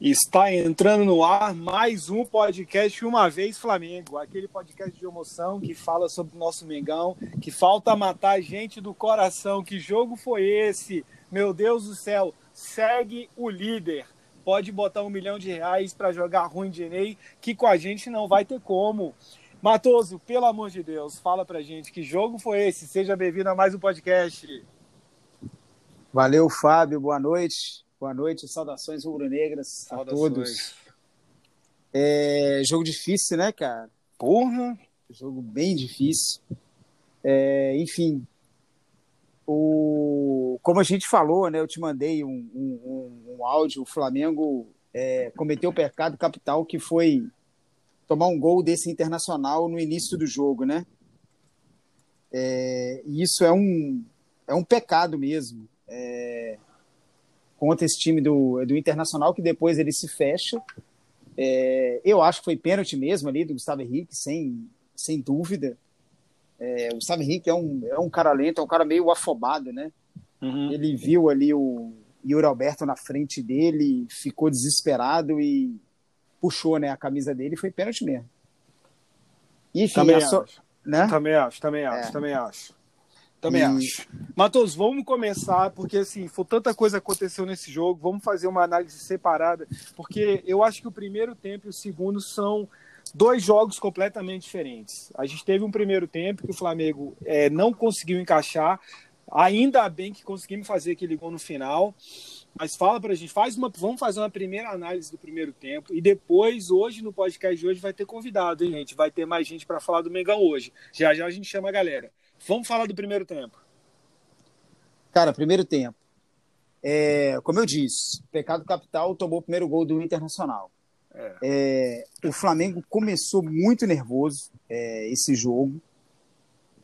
Está entrando no ar mais um podcast Uma Vez Flamengo, aquele podcast de emoção que fala sobre o nosso Mengão, que falta matar gente do coração. Que jogo foi esse? Meu Deus do céu, segue o líder. Pode botar um milhão de reais para jogar ruim de Ney, que com a gente não vai ter como. Matoso, pelo amor de Deus, fala pra gente que jogo foi esse? Seja bem-vindo a mais um podcast. Valeu, Fábio, boa noite. Boa noite, saudações rubro-negras a todos. É, jogo difícil, né, cara? Porra! Jogo bem difícil. É, enfim, o, como a gente falou, né, eu te mandei um, um, um áudio, o Flamengo é, cometeu o pecado capital que foi tomar um gol desse internacional no início do jogo, né? É, e isso é um, é um pecado mesmo. É, contra esse time do, do Internacional, que depois ele se fecha. É, eu acho que foi pênalti mesmo ali do Gustavo Henrique, sem, sem dúvida. É, o Gustavo Henrique é um, é um cara lento, é um cara meio afobado, né? Uhum. Ele viu ali o Yuri Alberto na frente dele, ficou desesperado e puxou né, a camisa dele e foi pênalti mesmo. Enfim, também, acho. So... Né? também acho, também acho, é. também acho. Também e... acho. Matos, vamos começar, porque assim, foi tanta coisa aconteceu nesse jogo, vamos fazer uma análise separada, porque eu acho que o primeiro tempo e o segundo são dois jogos completamente diferentes. A gente teve um primeiro tempo que o Flamengo é, não conseguiu encaixar, ainda bem que conseguimos fazer aquele gol no final. Mas fala pra gente, faz uma, vamos fazer uma primeira análise do primeiro tempo e depois, hoje, no podcast de hoje, vai ter convidado, hein, gente? Vai ter mais gente para falar do Mengão hoje. Já já a gente chama a galera. Vamos falar do primeiro tempo. Cara, primeiro tempo. É, como eu disse, Pecado Capital tomou o primeiro gol do Internacional. É. É, o Flamengo começou muito nervoso é, esse jogo.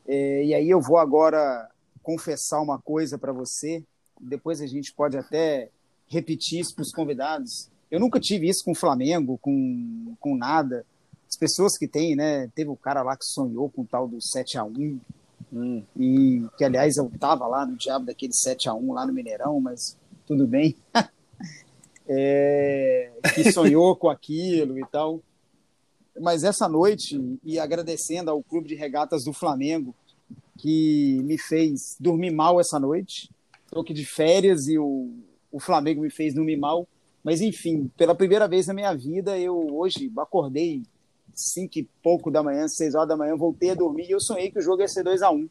É, e aí eu vou agora confessar uma coisa para você. Depois a gente pode até repetir isso para os convidados. Eu nunca tive isso com o Flamengo, com, com nada. As pessoas que têm, né? Teve o cara lá que sonhou com o tal do 7 a 1 Hum. E que, aliás, eu tava lá no diabo daquele 7 a 1 lá no Mineirão, mas tudo bem. é, que sonhou com aquilo e tal. Mas essa noite, e agradecendo ao Clube de Regatas do Flamengo, que me fez dormir mal essa noite. Estou aqui de férias e o, o Flamengo me fez dormir mal. Mas, enfim, pela primeira vez na minha vida, eu hoje acordei cinco e pouco da manhã, seis horas da manhã, voltei a dormir e eu sonhei que o jogo ia ser 2 a 1 um.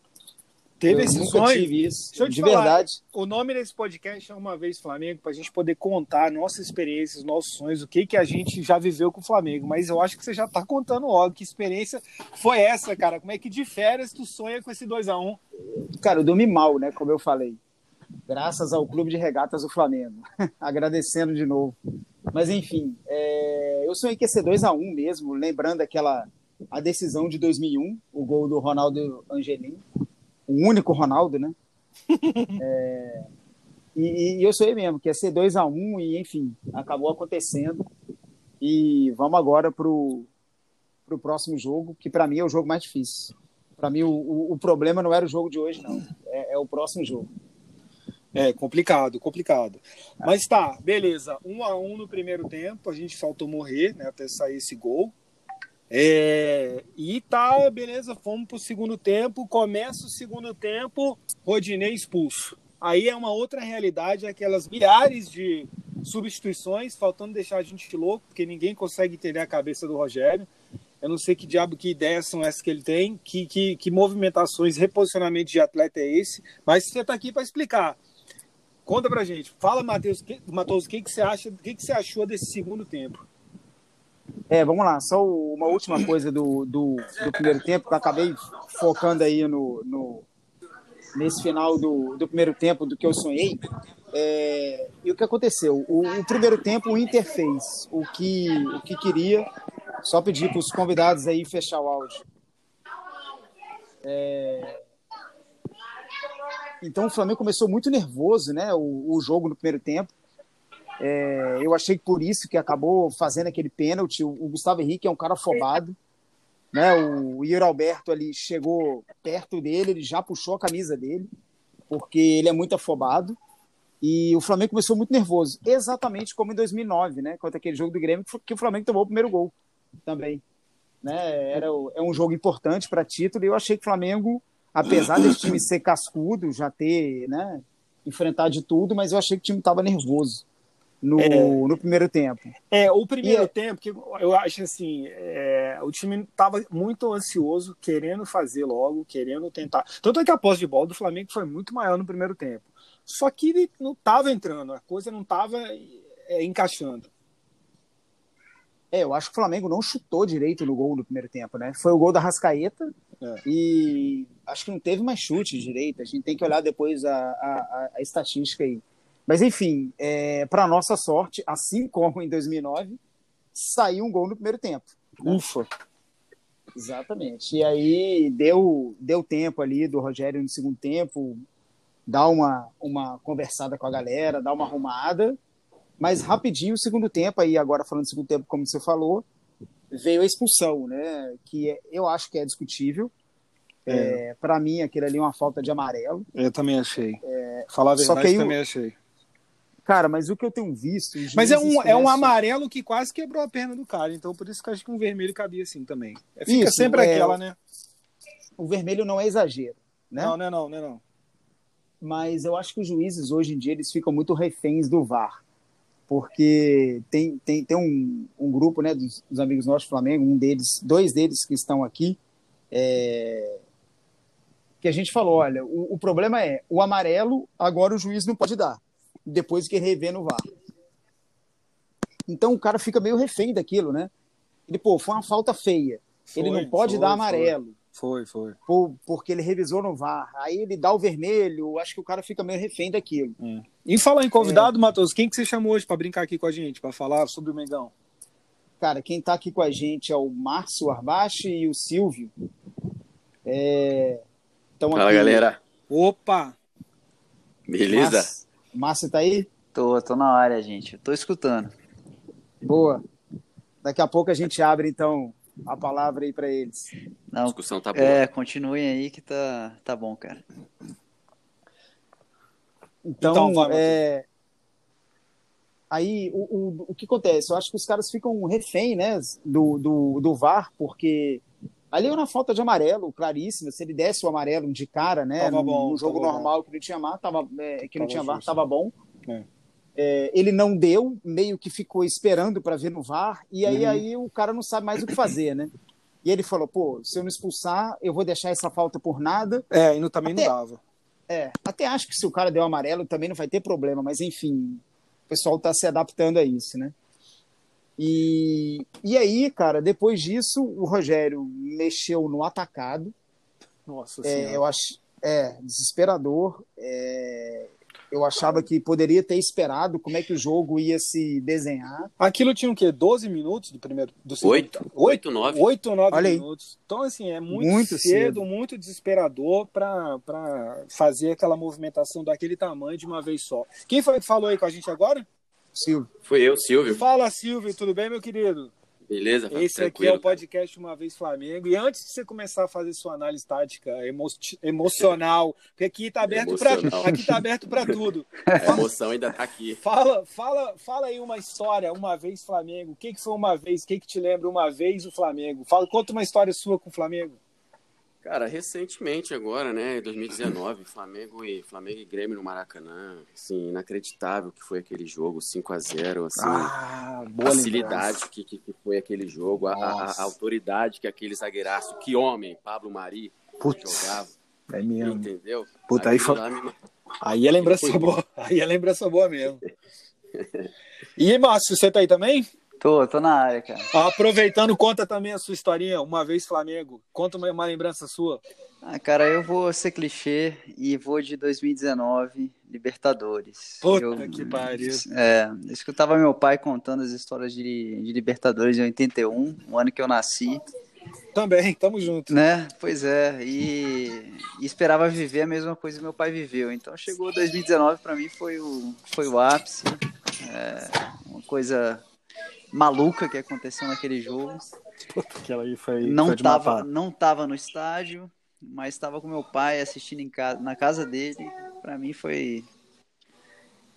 Teve eu esse sonho? Tive isso, Deixa eu te de falar, verdade. O nome desse podcast é Uma Vez Flamengo, para a gente poder contar nossas experiências, nossos sonhos, o que, que a gente já viveu com o Flamengo. Mas eu acho que você já está contando logo. Que experiência foi essa, cara? Como é que de férias tu sonha com esse 2 a 1 um? Cara, eu dormi mal, né? Como eu falei. Graças ao Clube de Regatas do Flamengo. Agradecendo de novo. Mas enfim, é... eu sonhei que ia ser 2 a 1 um mesmo, lembrando aquela a decisão de 2001, o gol do Ronaldo Angelim, o único Ronaldo, né? é... e, e, eu sonhei mesmo que ia ser 2 a 1 um, e enfim, acabou acontecendo. E vamos agora pro pro próximo jogo, que para mim é o jogo mais difícil. Para mim o, o, o, problema não era o jogo de hoje, não. é, é o próximo jogo. É, complicado, complicado. Mas tá, beleza. Um a um no primeiro tempo, a gente faltou morrer, né? Até sair esse gol. É, e tá, beleza, fomos pro segundo tempo. Começa o segundo tempo, Rodinei expulso. Aí é uma outra realidade, aquelas milhares de substituições, faltando deixar a gente louco, porque ninguém consegue entender a cabeça do Rogério. Eu não sei que diabo, que ideias são essas que ele tem, que, que, que movimentações, reposicionamento de atleta é esse, mas você está aqui para explicar. Conta pra gente. Fala, Matheus, que, Matheus, o que, que você acha, o que, que você achou desse segundo tempo? É, vamos lá, só uma última coisa do, do, do primeiro tempo, que eu acabei focando aí no, no, nesse final do, do primeiro tempo do que eu sonhei. É, e o que aconteceu? O, o, primeiro tempo o Inter fez o que, o que queria, só pedir para os convidados aí fechar o áudio. É, então o Flamengo começou muito nervoso, né? O, o jogo no primeiro tempo. É, eu achei que por isso que acabou fazendo aquele pênalti. O, o, Gustavo Henrique é um cara afobado. Né? O, o Alberto ali chegou perto dele, ele já puxou a camisa dele, porque ele é muito afobado. E o Flamengo começou muito nervoso, exatamente como em 2009, né? Contra aquele jogo do Grêmio, que o Flamengo tomou o primeiro gol também. Né? Era é um jogo importante para título e eu achei que o Flamengo, apesar desse time ser cascudo, já ter né, enfrentado de tudo, mas eu achei que o time estava nervoso no, é, no primeiro tempo. É, o primeiro e, é tempo, que eu acho assim, é, o time estava muito ansioso, querendo fazer logo, querendo tentar. Tanto é que a posse de bola do Flamengo foi muito maior no primeiro tempo. Só que ele não estava entrando, a coisa não estava é, encaixando. É, eu acho que o Flamengo não chutou direito no gol no primeiro tempo, né? Foi o gol da Rascaeta é. e acho que não teve mais chute direito. A gente tem que olhar depois a, a, a estatística aí. Mas enfim, é, para nossa sorte, assim como em 2009, saiu um gol no primeiro tempo. Né? Ufa! Exatamente. E aí deu, deu tempo ali do Rogério no segundo tempo, dar uma, uma conversada com a galera, dar uma arrumada. Mas rapidinho, o segundo tempo, aí agora falando do segundo tempo, como você falou, veio a expulsão, né? Que é, eu acho que é discutível. É. É, para mim, aquilo ali é uma falta de amarelo. Eu também achei. É, Falar a verdade, eu também achei. Cara, mas o que eu tenho visto. Mas é um, é um amarelo que quase quebrou a perna do cara, então por isso que eu acho que um vermelho cabia assim também. É, fica isso, sempre é, aquela, né? O vermelho não é exagero, né? Não, não é não, não é não. Mas eu acho que os juízes hoje em dia eles ficam muito reféns do VAR. Porque tem, tem, tem um, um grupo né, dos, dos amigos nossos do Flamengo, um deles, dois deles que estão aqui, é, que a gente falou: olha, o, o problema é o amarelo, agora o juiz não pode dar depois que rever no VAR. Então o cara fica meio refém daquilo, né? Ele, pô, foi uma falta feia. Foi, ele não pode foi, dar amarelo. Foi, foi. Por, porque ele revisou no VAR. Aí ele dá o vermelho, acho que o cara fica meio refém daquilo. É. E falar em convidado, é. Matheus, quem que você chamou hoje para brincar aqui com a gente, para falar sobre o Mengão? Cara, quem tá aqui com a gente é o Márcio Arbache e o Silvio. É... Fala, aqui... galera. Opa! Beleza? Márcio. Márcio tá aí? Tô, tô na área, gente. tô escutando. Boa. Daqui a pouco a gente abre, então, a palavra aí para eles. Não, a discussão tá boa. É, continuem aí que tá, tá bom, cara. Então, então é... aí o, o, o que acontece? Eu acho que os caras ficam refém, né, do, do, do VAR, porque ali era uma falta de amarelo, claríssima. Se ele desse o amarelo de cara, né, no, bom, no, jogo normal bom. que não tinha VAR, tava, é, que não tinha VAR, tava bom. É. É, ele não deu, meio que ficou esperando para ver no VAR, e aí, uhum. aí o cara não sabe mais o que fazer, né? E ele falou, pô, se eu não expulsar, eu vou deixar essa falta por nada. É, e no, também até, não dava. É, até acho que se o cara deu amarelo também não vai ter problema, mas enfim, o pessoal está se adaptando a isso, né? E, e aí, cara, depois disso, o Rogério mexeu no atacado. Nossa é, Eu acho, é, desesperador. É, eu achava que poderia ter esperado como é que o jogo ia se desenhar. Aquilo tinha o quê? 12 minutos do primeiro do segundo? 8, 8 9. 8, 9 Olha minutos. Aí. Então, assim, é muito, muito cedo, cedo, muito desesperador para fazer aquela movimentação daquele tamanho de uma vez só. Quem foi que falou aí com a gente agora? Silvio. Fui eu, Silvio. Fala, Silvio, tudo bem, meu querido? Beleza, Esse aqui é o podcast Uma Vez Flamengo. E antes de você começar a fazer sua análise tática emo emocional, porque aqui está aberto para aqui tá aberto para tudo. A emoção ainda está aqui. Fala, fala, fala aí uma história, uma vez Flamengo. O que, que foi uma vez? O que, que te lembra uma vez o Flamengo? Fala, conta uma história sua com o Flamengo. Cara, recentemente agora, né, 2019, Flamengo e Flamengo e Grêmio no Maracanã, assim, inacreditável que foi aquele jogo, 5 a 0 assim, ah, facilidade que, que, foi aquele jogo, a, a, a, autoridade que aquele zagueiraço, que homem, Pablo Mari, Putz, jogava. É mesmo. Entendeu? Puta, aí, foi... aí é lembrança foi... boa, aí é lembrança boa mesmo. e, Márcio, você tá aí também? Tô, tô na área, cara. Aproveitando, conta também a sua historinha, uma vez Flamengo. Conta uma, uma lembrança sua. Ah, cara, eu vou ser clichê e vou de 2019, Libertadores. Puta eu, que pariu. É, eu escutava meu pai contando as histórias de, de Libertadores em 81, o ano que eu nasci. Também, tamo junto. Né? Pois é, e, e, esperava viver a mesma coisa que meu pai viveu. Então chegou 2019 para mim foi o, foi o ápice. É, uma coisa maluca que aconteceu naquele jogo. Aquela aí foi. Não, foi tava, não tava no estádio, mas estava com meu pai assistindo em casa, na casa dele. Para mim foi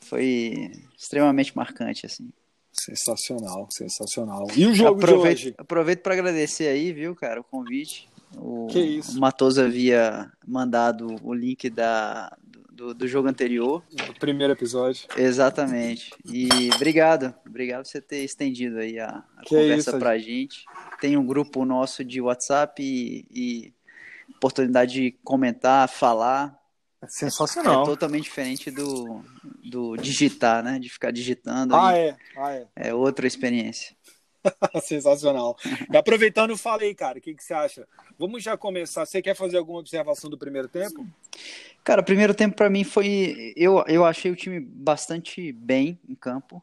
foi extremamente marcante, assim. Sensacional, sensacional. E o jogo aproveito, de hoje? Aproveito para agradecer aí, viu, cara, o convite. O, que isso? o Matoso havia mandado o link da, do, do jogo anterior. Do primeiro episódio. Exatamente. E obrigado. Obrigado por você ter estendido aí a, a conversa isso, pra gente. Tem um grupo nosso de WhatsApp e, e oportunidade de comentar, falar. É sensacional. É totalmente diferente do, do digitar, né? De ficar digitando. Ah, é. Ah, é. É outra experiência. Sensacional. E aproveitando, falei, cara, o que, que você acha? Vamos já começar. Você quer fazer alguma observação do primeiro tempo? Cara, o primeiro tempo para mim foi. Eu, eu achei o time bastante bem em campo.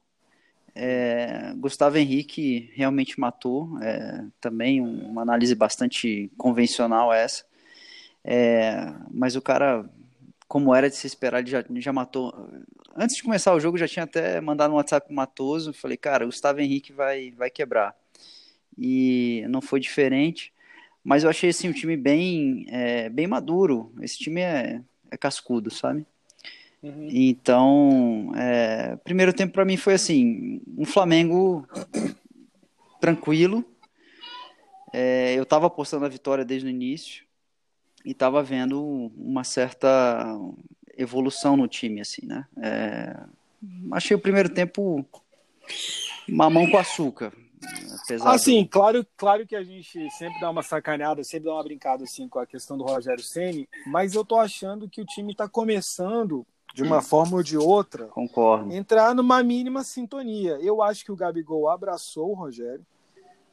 É, Gustavo Henrique realmente matou. É, também uma análise bastante convencional essa. É, mas o cara, como era de se esperar, ele já, já matou. Antes de começar o jogo, já tinha até mandado um WhatsApp pro Matoso. Falei, cara, o Gustavo Henrique vai, vai quebrar. E não foi diferente. Mas eu achei assim, um time bem, é, bem maduro. Esse time é, é cascudo, sabe? Uhum. Então, é, primeiro tempo para mim foi assim, um Flamengo tranquilo. É, eu estava apostando a vitória desde o início e estava vendo uma certa evolução no time, assim, né? É, achei o primeiro tempo mamão com açúcar. Apesar assim, do... claro, claro que a gente sempre dá uma sacaneada, sempre dá uma brincada assim com a questão do Rogério Ceni, mas eu tô achando que o time está começando de uma forma ou de outra, concordo, entrar numa mínima sintonia. Eu acho que o Gabigol abraçou o Rogério.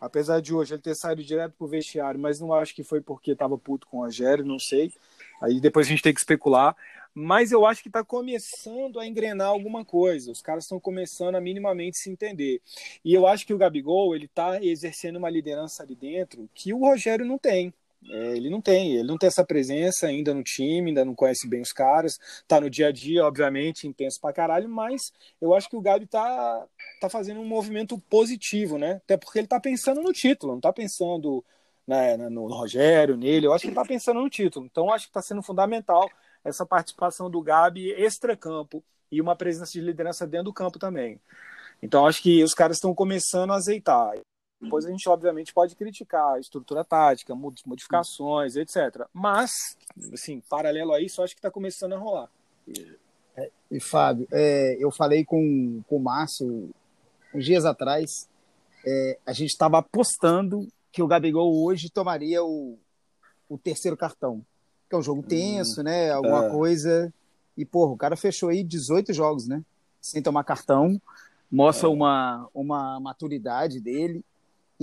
Apesar de hoje ele ter saído direto pro vestiário, mas não acho que foi porque estava puto com o Rogério, não sei. Aí depois a gente tem que especular. Mas eu acho que está começando a engrenar alguma coisa. Os caras estão começando a minimamente se entender. E eu acho que o Gabigol ele está exercendo uma liderança ali dentro que o Rogério não tem. É, ele não tem, ele não tem essa presença ainda no time, ainda não conhece bem os caras, tá no dia a dia, obviamente, intenso pra caralho, mas eu acho que o Gabi tá, tá fazendo um movimento positivo, né? Até porque ele tá pensando no título, não tá pensando né, no, no Rogério, nele, eu acho que ele tá pensando no título. Então acho que tá sendo fundamental essa participação do Gabi extra-campo e uma presença de liderança dentro do campo também. Então acho que os caras estão começando a azeitar. Depois a gente, obviamente, pode criticar a estrutura tática, modificações, etc. Mas, assim, paralelo a isso, acho que está começando a rolar. É, e, Fábio, é, eu falei com, com o Márcio uns dias atrás, é, a gente estava apostando que o Gabigol hoje tomaria o, o terceiro cartão. Que é um jogo tenso, hum, né? Alguma é. coisa. E, porra, o cara fechou aí 18 jogos, né? Sem tomar cartão. Mostra é. uma, uma maturidade dele.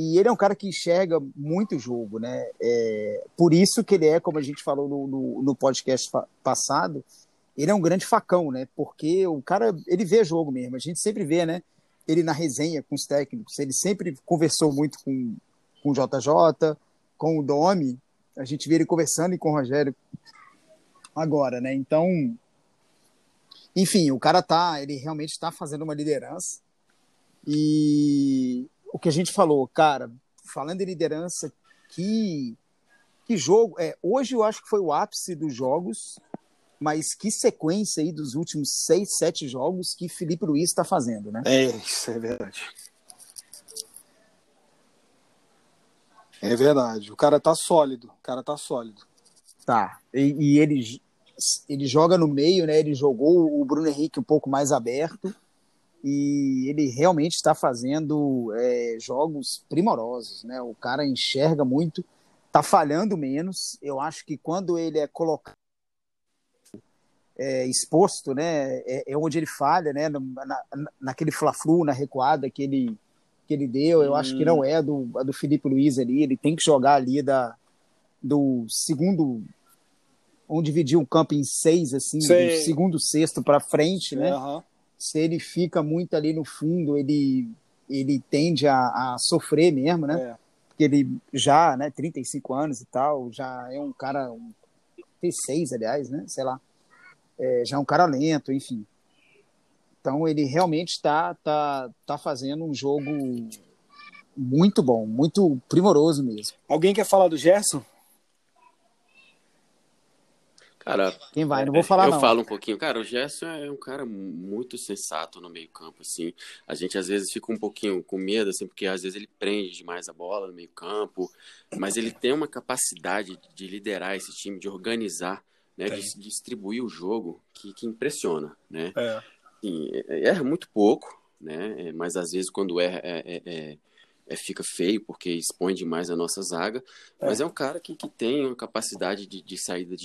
E ele é um cara que enxerga muito jogo, né? É, por isso que ele é, como a gente falou no, no, no podcast passado, ele é um grande facão, né? Porque o cara, ele vê jogo mesmo. A gente sempre vê, né? Ele na resenha com os técnicos, ele sempre conversou muito com, com o JJ, com o Domi. A gente vê ele conversando e com o Rogério agora, né? Então, enfim, o cara tá, ele realmente está fazendo uma liderança. E o que a gente falou, cara, falando em liderança, que, que jogo. É, hoje eu acho que foi o ápice dos jogos, mas que sequência aí dos últimos seis, sete jogos que Felipe Luiz está fazendo, né? É, isso é verdade. É verdade. O cara tá sólido. O cara tá sólido. Tá. E, e ele, ele joga no meio, né? Ele jogou o Bruno Henrique um pouco mais aberto e ele realmente está fazendo é, jogos primorosos, né? O cara enxerga muito, está falhando menos. Eu acho que quando ele é colocado é, exposto, né, é, é, onde ele falha, né, na, naquele fla-flu, na recuada que ele que ele deu. Eu hum. acho que não hum. é do a do Felipe Luiz ali. Ele tem que jogar ali da do segundo onde dividir o campo em seis, assim, Sei. do segundo sexto para frente, né? Uhum se ele fica muito ali no fundo, ele, ele tende a, a sofrer mesmo, né? É. Porque ele já, né, 35 anos e tal, já é um cara, um, 36, aliás, né? Sei lá. É, já é um cara lento, enfim. Então ele realmente está tá, tá fazendo um jogo muito bom, muito primoroso mesmo. Alguém quer falar do Gerson? Cara, quem vai? Não vou falar eu não. Eu falo um pouquinho. Cara, o Gerson é um cara muito sensato no meio-campo, assim. A gente às vezes fica um pouquinho com medo, assim, porque às vezes ele prende demais a bola no meio-campo, mas ele tem uma capacidade de liderar esse time, de organizar, né, de distribuir o jogo que, que impressiona, né? É. Assim, erra muito pouco, né? Mas às vezes quando erra é, é, é é, fica feio porque expõe demais a nossa zaga, é. mas é um cara que, que tem uma capacidade de, de saída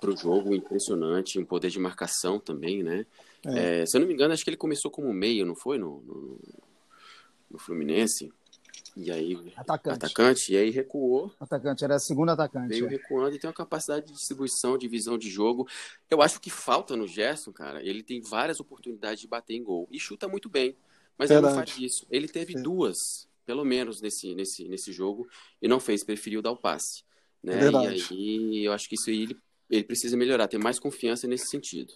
para o jogo impressionante, um poder de marcação também, né? É. É, se eu não me engano, acho que ele começou como meio, não foi no, no, no Fluminense. E aí atacante. atacante, e aí recuou. Atacante, era segundo atacante. Veio é. recuando e tem uma capacidade de distribuição, de visão de jogo. Eu acho que falta no Gerson, cara. Ele tem várias oportunidades de bater em gol e chuta muito bem, mas Verdade. ele não faz isso. Ele teve duas pelo menos nesse, nesse, nesse jogo, e não fez, preferiu dar o passe. Né? É e aí eu acho que isso aí ele, ele precisa melhorar, ter mais confiança nesse sentido.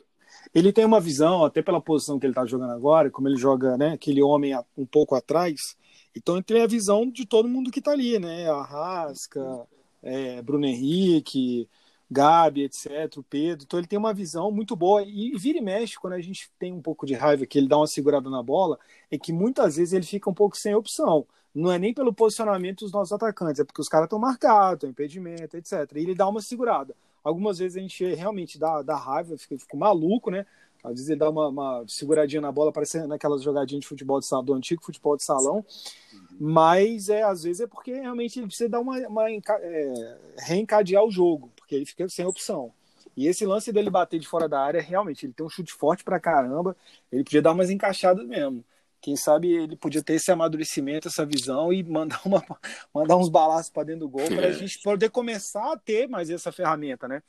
Ele tem uma visão, até pela posição que ele está jogando agora, como ele joga, né, aquele homem um pouco atrás, então ele tem a visão de todo mundo que está ali, né, Arrasca, é, Bruno Henrique, Gabi, etc, o Pedro, então ele tem uma visão muito boa, e vira e mexe, quando a gente tem um pouco de raiva que ele dá uma segurada na bola, é que muitas vezes ele fica um pouco sem opção, não é nem pelo posicionamento dos nossos atacantes, é porque os caras estão marcados, tem impedimento, etc. E ele dá uma segurada. Algumas vezes a gente realmente dá, dá raiva, fica, fica maluco, né? Às vezes ele dá uma, uma seguradinha na bola, parecendo naquelas jogadinhas de futebol de salão, do antigo futebol de salão. Mas é, às vezes é porque realmente ele precisa dar uma, uma é, reencadear o jogo, porque ele fica sem opção. E esse lance dele bater de fora da área, realmente, ele tem um chute forte pra caramba. Ele podia dar umas encaixadas mesmo. Quem sabe ele podia ter esse amadurecimento, essa visão e mandar, uma, mandar uns balaços para dentro do gol para a é. gente poder começar a ter mais essa ferramenta, né?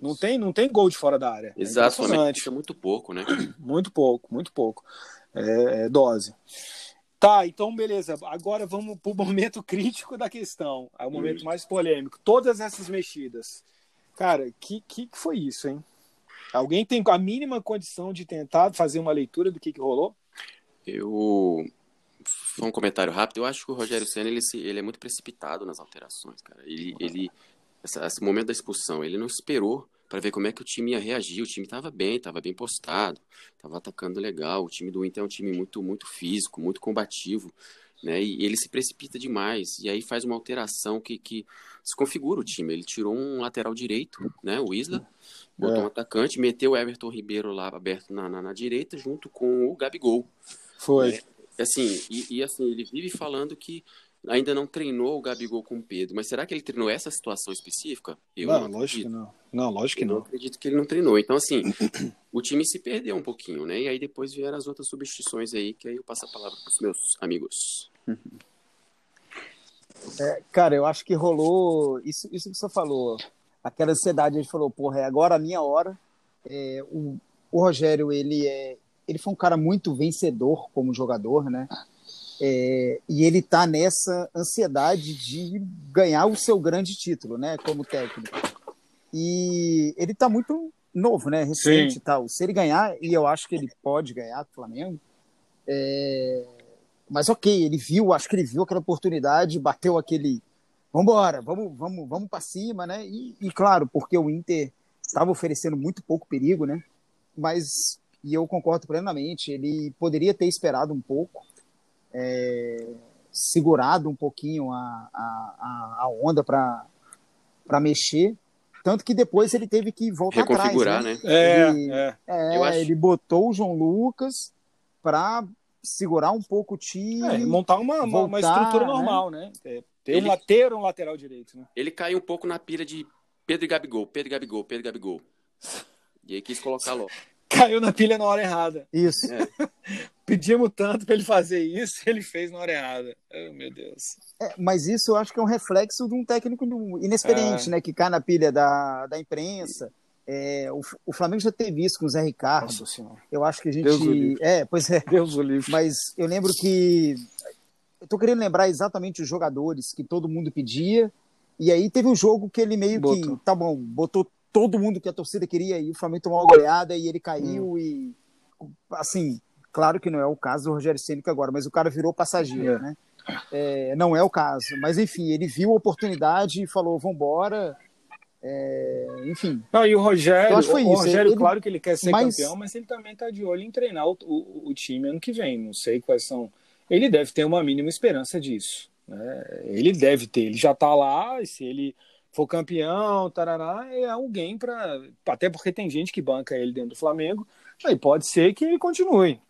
Não tem, não tem gol de fora da área. É Exatamente. É muito pouco, né? Muito pouco, muito pouco. É, é dose. Tá, então beleza. Agora vamos para o momento crítico da questão. É o momento hum. mais polêmico. Todas essas mexidas. Cara, que, que foi isso, hein? Alguém tem a mínima condição de tentar fazer uma leitura do que, que rolou? Eu foi um comentário rápido. Eu acho que o Rogério Senna ele, ele é muito precipitado nas alterações, cara. Ele, ele essa, esse momento da expulsão, ele não esperou para ver como é que o time ia reagir. O time estava bem, estava bem postado, estava atacando legal. O time do Inter é um time muito, muito físico, muito combativo, né? E ele se precipita demais e aí faz uma alteração que, que desconfigura o time. Ele tirou um lateral direito, né? O Isla, botou é. um atacante, meteu o Everton Ribeiro lá aberto na, na, na direita junto com o Gabigol. Foi. É, assim, e, e, assim, ele vive falando que ainda não treinou o Gabigol com o Pedro, mas será que ele treinou essa situação específica? Eu não, não lógico que não. Não, lógico que eu não. acredito que ele não treinou. Então, assim, o time se perdeu um pouquinho, né? E aí depois vieram as outras substituições aí, que aí eu passo a palavra para os meus amigos. É, cara, eu acho que rolou isso, isso que você falou. Aquela ansiedade, a gente falou, porra, é agora a minha hora. É, o, o Rogério, ele é, ele foi um cara muito vencedor como jogador, né? É, e ele tá nessa ansiedade de ganhar o seu grande título, né? Como técnico. E ele tá muito novo, né? Recente Sim. e tal. Se ele ganhar, e eu acho que ele pode ganhar do Flamengo, é... mas ok, ele viu, acho que ele viu aquela oportunidade, bateu aquele. Vambora, vamos, vamos, vamos para cima, né? E, e claro, porque o Inter estava oferecendo muito pouco perigo, né? Mas e eu concordo plenamente. Ele poderia ter esperado um pouco, é, segurado um pouquinho a, a, a onda para mexer. Tanto que depois ele teve que voltar Reconfigurar, atrás. né? né? Ele, é, é. é acho... ele botou o João Lucas para segurar um pouco o time. É, montar uma, voltar, uma estrutura né? normal, né? né? Ter, ele, um, ter um lateral direito. Né? Ele caiu um pouco na pira de Pedro e Gabigol, Pedro e Gabigol, Pedro e Gabigol. E aí quis colocar logo caiu na pilha na hora errada. Isso. É. Pedimos tanto para ele fazer isso, ele fez na hora errada. Oh, meu Deus. É, mas isso eu acho que é um reflexo de um técnico inexperiente, é. né? Que cai na pilha da, da imprensa. É, o, o, Flamengo já teve isso com o Zé Ricardo. Nossa senhora. Eu acho que a gente. Deus o livre. É, pois é. Deus o livre. Mas eu lembro que. Eu tô querendo lembrar exatamente os jogadores que todo mundo pedia. E aí teve um jogo que ele meio botou. que. Tá bom, botou todo mundo que a torcida queria e o Flamengo tomou uma goleada e ele caiu hum. e assim, claro que não é o caso do Rogério Cênico agora, mas o cara virou passageiro, é. né? É, não é o caso, mas enfim, ele viu a oportunidade e falou, vambora, É, enfim. Não, e o Rogério, foi o isso. Rogério, Ele- claro que ele quer ser mas- campeão, mas ele também está de olho em treinar o, o- o time ano que vem. Não sei quais são. Ele deve ter uma mínima esperança disso. né? Ele deve ter. Ele já está lá, e se ele for campeão, tarará, é alguém para. Até porque tem gente que banca ele dentro do Flamengo. Aí pode ser que ele continue.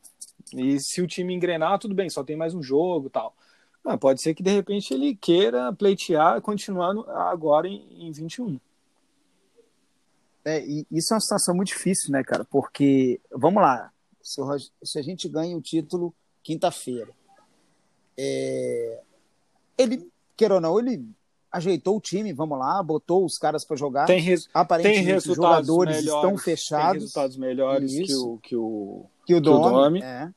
E se o time engrenar, tudo bem, só tem mais um jogo tal. Mas pode ser que de repente ele queira pleitear, continuar agora em, em 21. É, e isso é uma situação muito difícil, né, cara? Porque, vamos lá, se, se a gente ganha o título quinta-feira, é, ele, queira ou não, ele ajeitou o time, vamos lá, botou os caras para jogar. Tem, res, tem Aparentemente, os resultados jogadores melhores, estão tem fechados resultados melhores que Isso. o, que o que o que o Domi. É.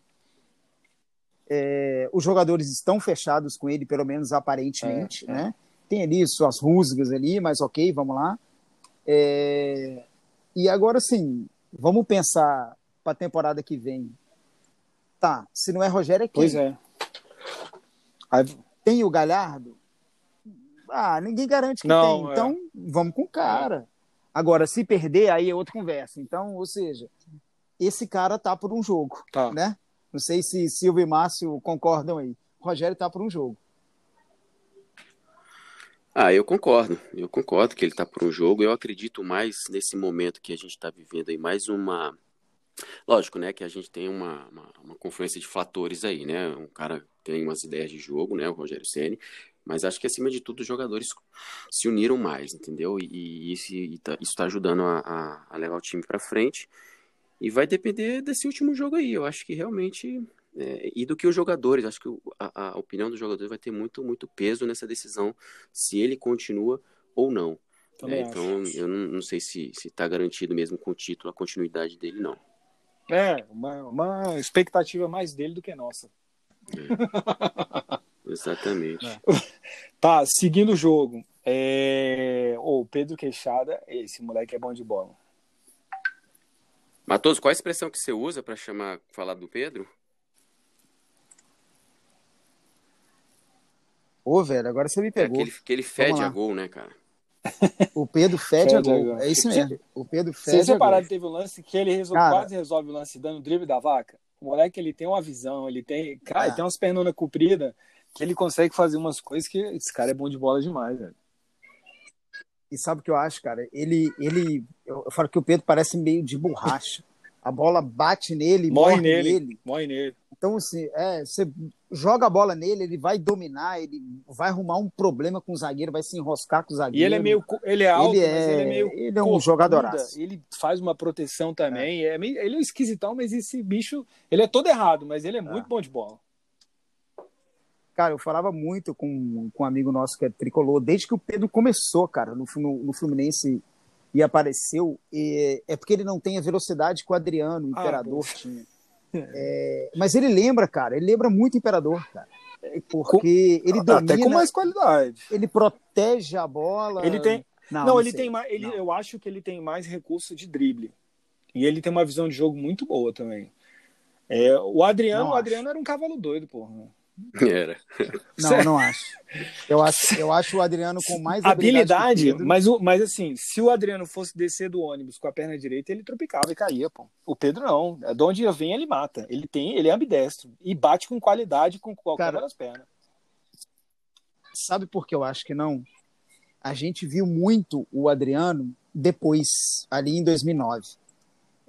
É, os jogadores estão fechados com ele, pelo menos aparentemente, É, é. né? Tem ali suas rusgas ali, mas ok, vamos lá. É, e agora sim, vamos pensar para a temporada que vem. Tá, se não é Rogério, é quem? Pois é. Tem o Galhardo? Ah, ninguém garante que Não, tem. é. Então, vamos com o cara. Agora, se perder, aí é outra conversa. Então, ou seja, esse cara tá por um jogo, tá. né? Não sei se Silvio e Márcio concordam aí. O Rogério tá por um jogo. Ah, eu concordo. Eu concordo que ele está por um jogo. Eu acredito mais nesse momento que a gente está vivendo aí, mais uma. Lógico, né, que a gente tem uma, uma, uma confluência de fatores aí, né? Um cara tem umas ideias de jogo, né, o Rogério Ceni, mas acho que acima de tudo os jogadores se uniram mais, entendeu? E, e isso está ajudando a, a, a levar o time para frente. E vai depender desse último jogo aí. Eu acho que realmente é, e do que os jogadores, acho que a, a opinião dos jogadores vai ter muito, muito peso nessa decisão se ele continua ou não. É, então, eu não, não sei se está garantido mesmo com o título a continuidade dele, não. É, uma, uma expectativa mais dele do que nossa. Exatamente. É. Tá, seguindo o jogo. É... o Pedro Queixada, esse moleque é bom de bola. Matoso, qual a expressão que você usa para chamar, falar do Pedro? Ô, velho, agora você me É pegou. que ele, que ele fede a gol, né, cara? O Pedro fede, a Fede a gol. gol. É isso mesmo. O Pedro Vocês fede a gol. repararam que teve um lance que ele resol- Cara. quase resolve o lance dando o drible da vaca? O moleque, ele tem uma visão, ele tem... Cara, Ah. ele tem umas pernonas compridas que ele consegue fazer umas coisas que esse cara é bom de bola demais, velho. E sabe o que eu acho, cara? Ele, ele, eu eu falo que o Pedro parece meio de borracha. A bola bate nele, Morre morre, nele. nele. Morre nele. Então, assim, é, você joga a bola nele, ele vai dominar, ele vai arrumar um problema com o zagueiro, vai se enroscar com o zagueiro. E ele é meio... Ele é alto, Ele mas é- ele é meio... ele é um jogadoraço. Ele faz uma proteção também. É. meio- ele é esquisitão, mas esse bicho... Ele é todo errado, mas ele é muito bom de bola. Cara, eu falava muito com, com um amigo nosso que é tricolor, desde que o Pedro começou, cara, no, no, no Fluminense e apareceu, e é porque ele não tem a velocidade que o Adriano, o Ah, Imperador, Deus. tinha. É, mas ele lembra, cara, ele lembra muito o Imperador, cara. Porque ele domina, Até com mais qualidade. ele protege a bola. Ele tem... Não, Não, ele sei. tem mais. Ele, Não. eu acho que ele tem mais recurso de drible. E ele tem uma visão de jogo muito boa também. É, o Adriano, Não o acho. Adriano era um cavalo doido, porra. Era. Não, não acho. Eu acho, eu acho o Adriano com mais Habilidade, Pedro. mas, o, mas assim, se o Adriano fosse descer do ônibus com a perna direita, ele tropicava e caía, pô. O Pedro não. De onde vem, ele mata. Ele tem, ele é ambidestro. E bate com qualidade com qualquer Cara, uma das pernas. Sabe por que eu acho que não? A gente viu muito o Adriano depois, ali em 2009.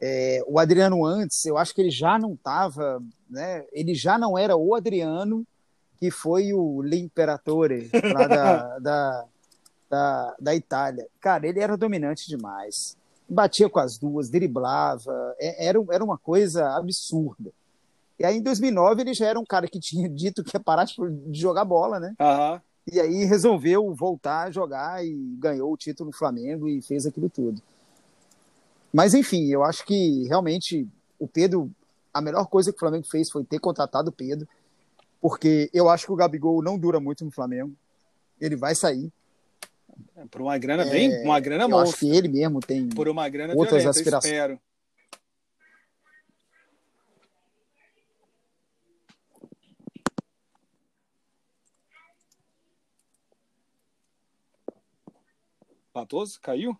É, o Adriano antes, eu acho que ele já não estava, né? Ele já não era o Adriano que foi o L'Imperatore lá da, da, da, da Itália. Cara, ele era dominante demais. Batia com as duas, driblava, é- era, era uma coisa absurda. E aí, em 2009, ele já era um cara que tinha dito que ia parar de jogar bola, né? Aham. E aí resolveu voltar a jogar e ganhou o título no Flamengo e fez aquilo tudo. Mas enfim, eu acho que realmente o Pedro, a melhor coisa que o Flamengo fez foi ter contratado o Pedro, porque eu acho que o Gabigol não dura muito no Flamengo. Ele vai sair. Por uma grana bem, uma grana É, eu acho monstra. que ele mesmo tem. Por uma grana outras violenta, eu aspirações. espero. Matoso, caiu?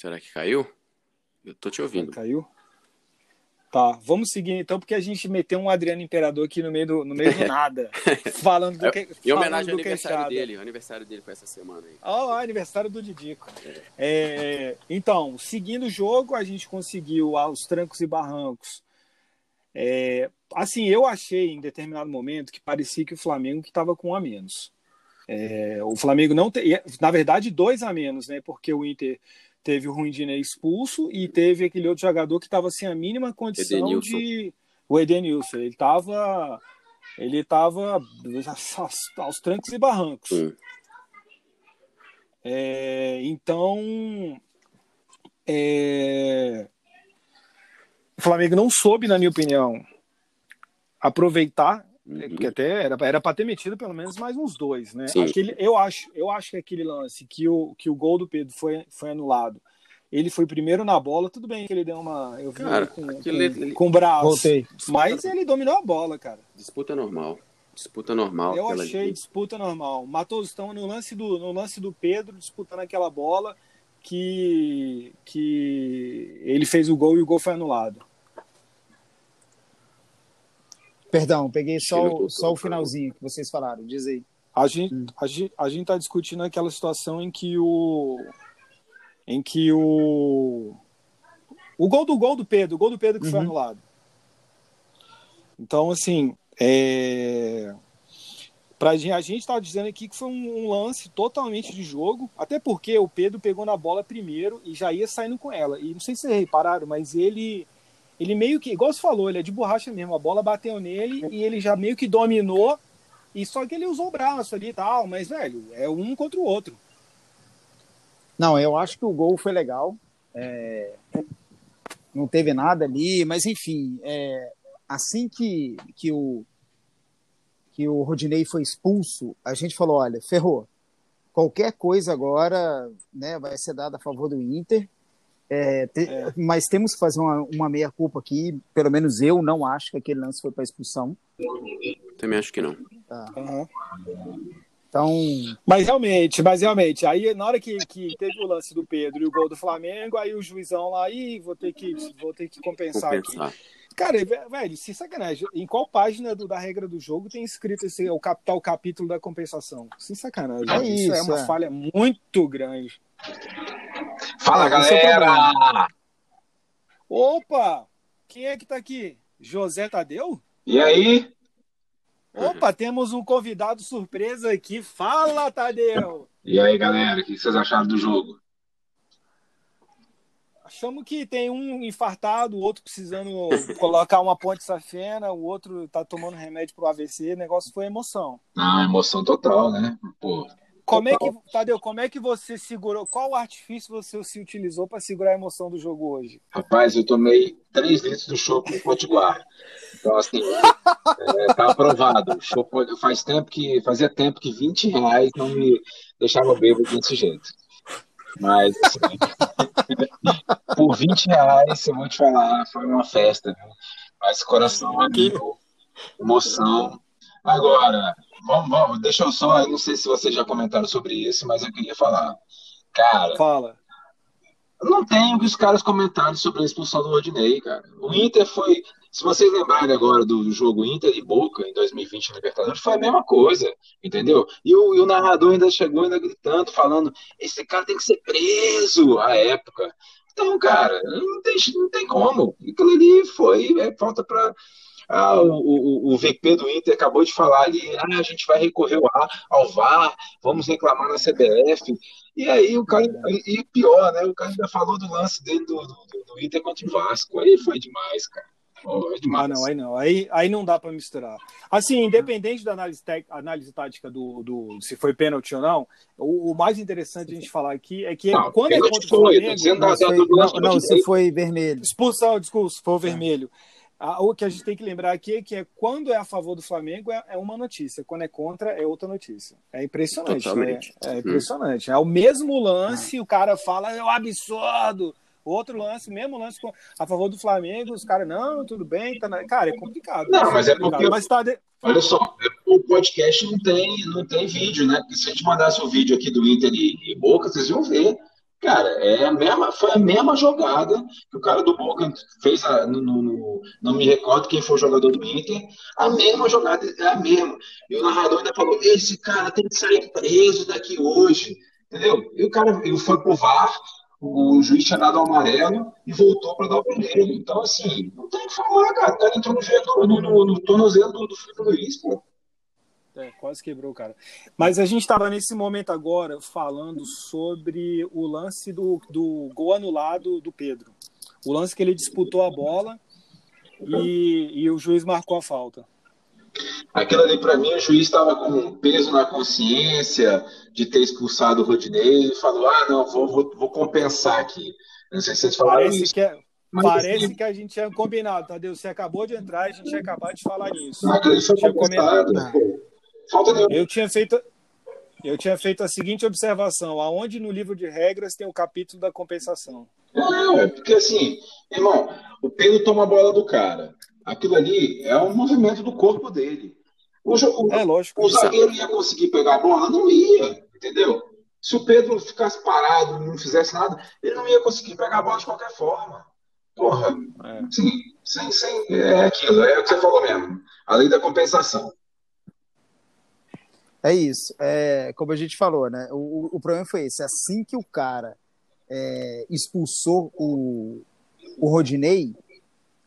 Será que caiu? Eu tô te ouvindo. Caiu? Tá, vamos seguir então, porque a gente meteu um Adriano Imperador aqui no meio do, no meio do nada. falando do que. Em homenagem ao aniversário dele. O aniversário dele foi essa semana aí. Ó, oh, aniversário do Didico. É. É, então, seguindo o jogo, a gente conseguiu aos trancos e barrancos. É, assim, eu achei em determinado momento que parecia que o Flamengo estava com um a menos. É, o Flamengo não tem. Na verdade, dois a menos, né? Porque o Inter teve o Ruindinei expulso e teve aquele outro jogador que estava sem a mínima condição Edenilson. de. O Edenilson. Ele estava. Ele estava aos, aos, trancos e barrancos. É, então. É, o Flamengo não soube, na minha opinião, aproveitar Uhum. Porque até era, era para ter metido pelo menos mais uns dois, né? Aquele, eu, acho, eu acho que aquele lance que o, que o gol do Pedro foi, foi anulado. Ele foi primeiro na bola, tudo bem que ele deu uma. Eu vi cara, com, com, com o braço. Voltei. Mas ele dominou a bola, cara. Disputa normal. Disputa normal. Eu achei ali. disputa normal. Matou estão no lance do no lance do Pedro disputando aquela bola que que ele fez o gol e o gol foi anulado. Perdão, peguei só, o, só o finalzinho que vocês falaram. Diz aí. A gente hum. a gente a gente está discutindo aquela situação em que o em que o o gol do gol do Pedro, o gol do Pedro que uhum. foi anulado. Então assim, é Pra gente, a gente está dizendo aqui que foi um, um, lance totalmente de jogo, até porque o Pedro pegou na bola primeiro e já ia saindo com ela. E não sei se vocês repararam, mas ele ele meio que, igual você falou, ele é de borracha mesmo. A bola bateu nele e ele já meio que dominou. E só que ele usou o braço ali e tal, mas, velho, é um contra o outro. Não, eu acho que o gol foi legal. É... Não teve nada ali, mas enfim, é... assim que, que, o, que o Rodinei foi expulso, a gente falou: olha, ferrou. Qualquer coisa agora né, vai ser dada a favor do Inter. É, te, é. Mas temos que fazer uma, uma meia-culpa aqui. Pelo menos eu não acho que aquele lance foi para expulsão. Também acho que não. Tá. Uhum. Então. Mas realmente, mas realmente, aí na hora que, que teve o lance do Pedro e o gol do Flamengo, aí o juizão lá, aí vou ter que, vou ter que compensar, compensar. aqui. Cara, velho, se sacanagem, em qual página do, da regra do jogo tem escrito esse o capital capítulo da compensação? Sem sacanagem. É isso, isso é uma é. falha muito grande. Fala, é, galera! Opa! Quem é que tá aqui? José Tadeu? E aí? Opa, temos um convidado surpresa aqui. Fala, Tadeu! E aí, galera, o que vocês acharam do jogo? Achamos que tem um infartado, o outro precisando colocar uma ponte safena, o outro tá tomando remédio pro AVC. O negócio foi emoção. Ah, emoção total, né? Pô, como é que, Tadeu, como é que você segurou? Qual artifício você se utilizou para segurar a emoção do jogo hoje? Rapaz, eu tomei 3 litros do chopp Potiguar. Então, assim, é, tá aprovado. O faz tempo que, fazia tempo que 20 reais não me deixava bêbado desse jeito. Mas, assim, por 20 reais, eu vou te falar, foi uma festa, viu? Mas coração, amigo, emoção. Agora, Vamos, vamos, deixa eu só, eu não sei se vocês já comentaram sobre isso, mas eu queria falar. Cara. Fala. Não tem o que os caras comentaram sobre a expulsão do Rodinei, cara. O Inter foi. Se vocês lembrarem agora do jogo Inter e Boca em 2020 no Libertadores, foi a mesma coisa, entendeu? E o, e o narrador ainda chegou ainda gritando, falando: esse cara tem que ser preso à época. Então, cara, não tem, não tem como. Aquilo ali foi é, falta para ah, o, o, o, VP do Inter acabou de falar ali, ah, a gente vai recorrer ao VAR, vamos reclamar na CBF. E aí o cara, e pior, né? O cara ainda falou do lance dele do, do, do Inter contra o Vasco. Aí foi demais, cara. Oh, é ah, não, aí não. Aí, aí não dá para misturar. Assim, independente da análise, análise tática do, do se foi pênalti ou não, o, o, mais interessante a gente falar aqui é que não, quando é contra o Flamengo... Não, foi, não, não, se foi vermelho. Expulsão, desculpa, foi o O que a gente tem que lembrar aqui é que é, quando é a favor do Flamengo é, é uma notícia, quando é contra é outra notícia. É impressionante. Né? É impressionante. Hum. É o mesmo lance, o cara fala, é um absurdo. Outro lance, mesmo lance a favor do Flamengo, os caras, não, tudo bem, tá na... cara, é complicado. Não, mas é, é porque. Mas tá de... Olha só, o podcast não tem, não tem vídeo, né? Porque se a gente mandasse o um vídeo aqui do Inter e, e Boca, vocês iam ver. Cara, é a mesma, foi a mesma jogada que o cara do Boca fez. A, no, no, não me recordo quem foi o jogador do Inter. A mesma jogada é a mesma. E o narrador ainda falou: esse cara tem que sair preso daqui hoje. Entendeu? E o cara ele foi pro VAR, o juiz tinha dado o amarelo e voltou para dar o vermelho. Então, assim, não tem o que falar, cara. O cara entrou no, no, no, no tornozelo do, do Felipe Luiz, pô. É, quase quebrou, cara. Mas a gente estava nesse momento agora falando sobre o lance do, do gol anulado do Pedro. O lance que ele disputou a bola e, e o juiz marcou a falta. Aquilo ali, para mim, o juiz estava com um peso na consciência de ter expulsado o Rodinei e falou: ah, não, vou, vou, vou compensar aqui. Não sei se vocês falaram Parece isso. Que é... Mas, Parece assim, que a gente tinha combinado, Tadeu. Você acabou de entrar, a gente ia acabar de falar nisso. Isso foi compensado. Eu tinha feito, eu tinha feito a seguinte observação: aonde no livro de regras tem o capítulo da compensação? Não, é porque assim, irmão, o Pedro toma a bola do cara. Aquilo ali é um movimento do corpo dele. O, o, é lógico. O zagueiro ia conseguir pegar a bola? Não ia, entendeu? Se o Pedro ficasse parado, não fizesse nada, ele não ia conseguir pegar a bola de qualquer forma. Porra, é. sim, sem, sem, é aquilo, é o que você falou mesmo. A lei da compensação. É isso. É, como a gente falou, né? O, o problema foi esse. Assim que o cara é, expulsou o, o Rodinei,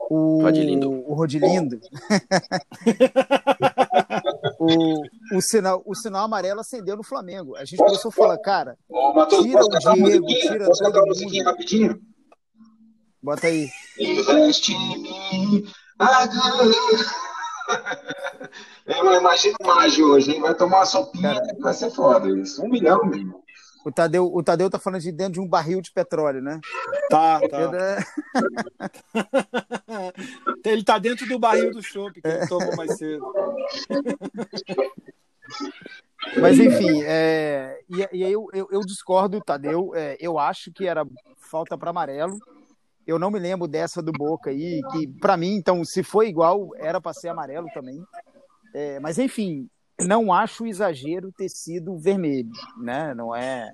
o Rodilindo, o, Rodilindo o, o, sinal, o sinal amarelo acendeu no Flamengo. A gente posso, começou a falar, cara, tira o Diego, tira todo mundo. rapidinho? Bota aí. Investe em mim, é, mas imagina o Mágio hoje, hein? Vai tomar uma sopinha, Cara, vai ser foda isso. Um milhão mesmo. O Tadeu, o Tadeu tá falando de dentro de um barril de petróleo, né? Tá, tá. ele tá dentro do barril do chopp que ele tomou mais cedo. Mas enfim, é, e, e aí eu, eu, eu, discordo, Tadeu. É, eu acho que era falta para amarelo. Eu não me lembro dessa do Boca aí, que para mim, então, se foi igual, era para ser amarelo também. É, mas enfim, não acho exagero ter sido vermelho, né? Não é.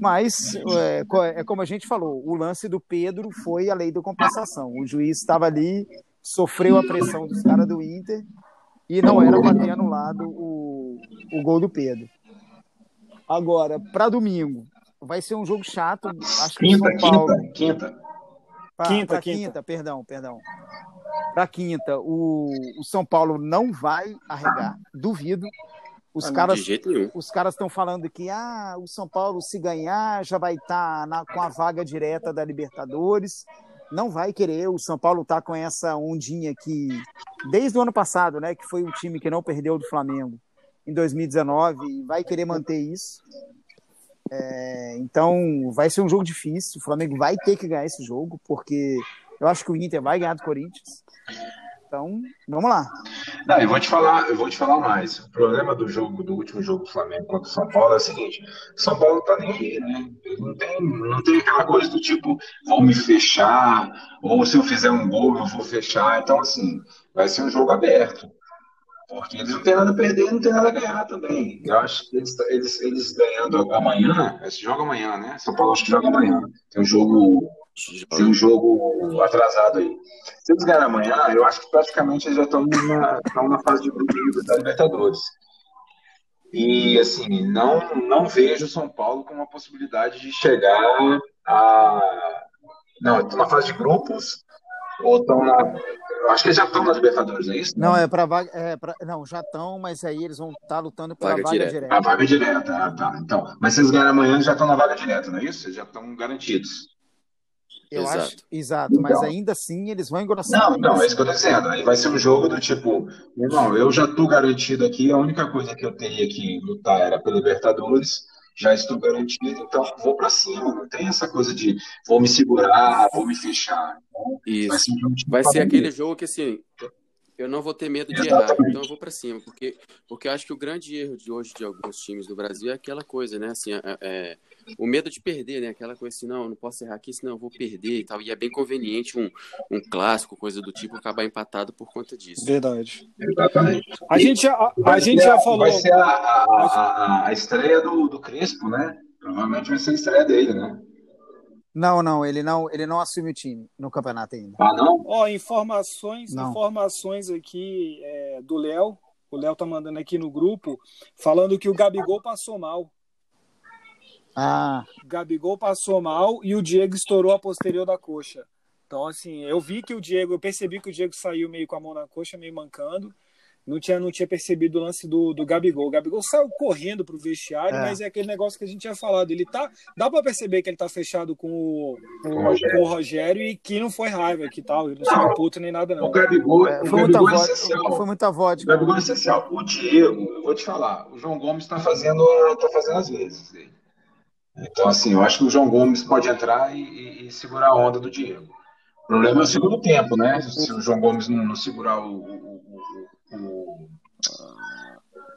Mas é, é, como a gente falou, o lance do Pedro foi a lei da compensação. O juiz estava ali, sofreu a pressão dos caras do Inter e não era para ter anulado o, o gol do Pedro. Agora, para domingo, vai ser um jogo chato. Acho que quinta, São Paulo. Quinta, quinta. Pra, quinta, pra quinta. quinta, perdão, perdão. Para quinta, o, o São Paulo não vai arregar, duvido. Os ah, caras, os caras estão falando que ah, o São Paulo se ganhar já vai estar tá com a vaga direta da Libertadores. Não vai querer. O São Paulo tá com essa ondinha que desde o ano passado, né, que foi o time que não perdeu do Flamengo em 2019, vai querer manter isso. É, então vai ser um jogo difícil. O Flamengo vai ter que ganhar esse jogo, porque eu acho que o Inter vai ganhar do Corinthians. Então, vamos lá. Não, eu vou te falar, eu vou te falar mais. O problema do jogo, do último jogo do Flamengo contra o São Paulo é o seguinte: São Paulo tá nem aí, né? não tem, não tem aquela coisa do tipo, vou me fechar, ou se eu fizer um gol, eu vou fechar. Então, assim, vai ser um jogo aberto. Porque eles não têm nada a perder, não têm nada a ganhar também. Eu acho que eles, eles, eles ganhando amanhã, esse jogo amanhã, né? São Paulo acho que joga amanhã. Tem um jogo, tem um jogo atrasado aí. Se eles ganharem amanhã, eu acho que praticamente eles já estão na, estão na fase de grupo da Libertadores. E assim, não, não vejo o São Paulo com uma possibilidade de chegar a. Não, estão na fase de grupos, ou estão na. Eu acho que eles já estão na Libertadores, é isso? Não, é para vaga. É pra, não, já estão, mas aí eles vão estar tá lutando pela vaga, vaga direta. direta. A vaga direta, ah, tá. Então, mas se eles ganharem amanhã, eles já estão na vaga direta, não é isso? Eles já estão garantidos. Eu exato. acho, exato, mas então, ainda assim eles vão engrossar. Não, não, é isso que eu tô dizendo. Aí vai ser um jogo do tipo, irmão, eu já tô garantido aqui, a única coisa que eu teria que lutar era pela Libertadores já estou garantido, então vou para cima. Não tem essa coisa de vou me segurar, vou me fechar. Isso. Vai ser, um vai ser aquele jogo que assim. Eu não vou ter medo de Exatamente. errar, então eu vou para cima, porque, porque eu acho que o grande erro de hoje de alguns times do Brasil é aquela coisa, né? Assim, é, é, o medo de perder, né? Aquela coisa assim, não, não posso errar aqui, senão eu vou perder e tal. E é bem conveniente um, um clássico, coisa do tipo, acabar empatado por conta disso. Verdade. Exatamente. A gente já, a, a gente já falou. Vai ser a, a, a, estreia do, do Crespo, né? Provavelmente vai ser a estreia dele, né? Não, não, ele não, ele não assume o time no campeonato ainda. Ah, não? Ó, informações, não. informações aqui é, do Léo. O Léo tá mandando aqui no grupo, falando que o Gabigol passou mal. Ah. O Gabigol passou mal e o Diego estourou a posterior da coxa. Então, assim, eu vi que o Diego, eu percebi que o Diego saiu meio com a mão na coxa, meio mancando não tinha, não tinha percebido o lance do, do Gabigol. O Gabigol saiu correndo pro vestiário, é. mas é aquele negócio que a gente tinha falado. Ele tá. Dá para perceber que ele tá fechado com o, com, o Rogério. Com o Rogério e que não foi raiva que tal. Ele não saiu puto nem nada, não. O Gabigol, é, foi, o muita Gabigol é essencial. Foi muita vodka. O Gabigol é essencial. O Diego, eu vou te falar, o João Gomes tá fazendo, tá fazendo às vezes. Então, assim, eu acho que o João Gomes pode entrar e, e, e segurar a onda do Diego. O problema é o segundo tempo, né? Se o João Gomes não, não segurar o, o,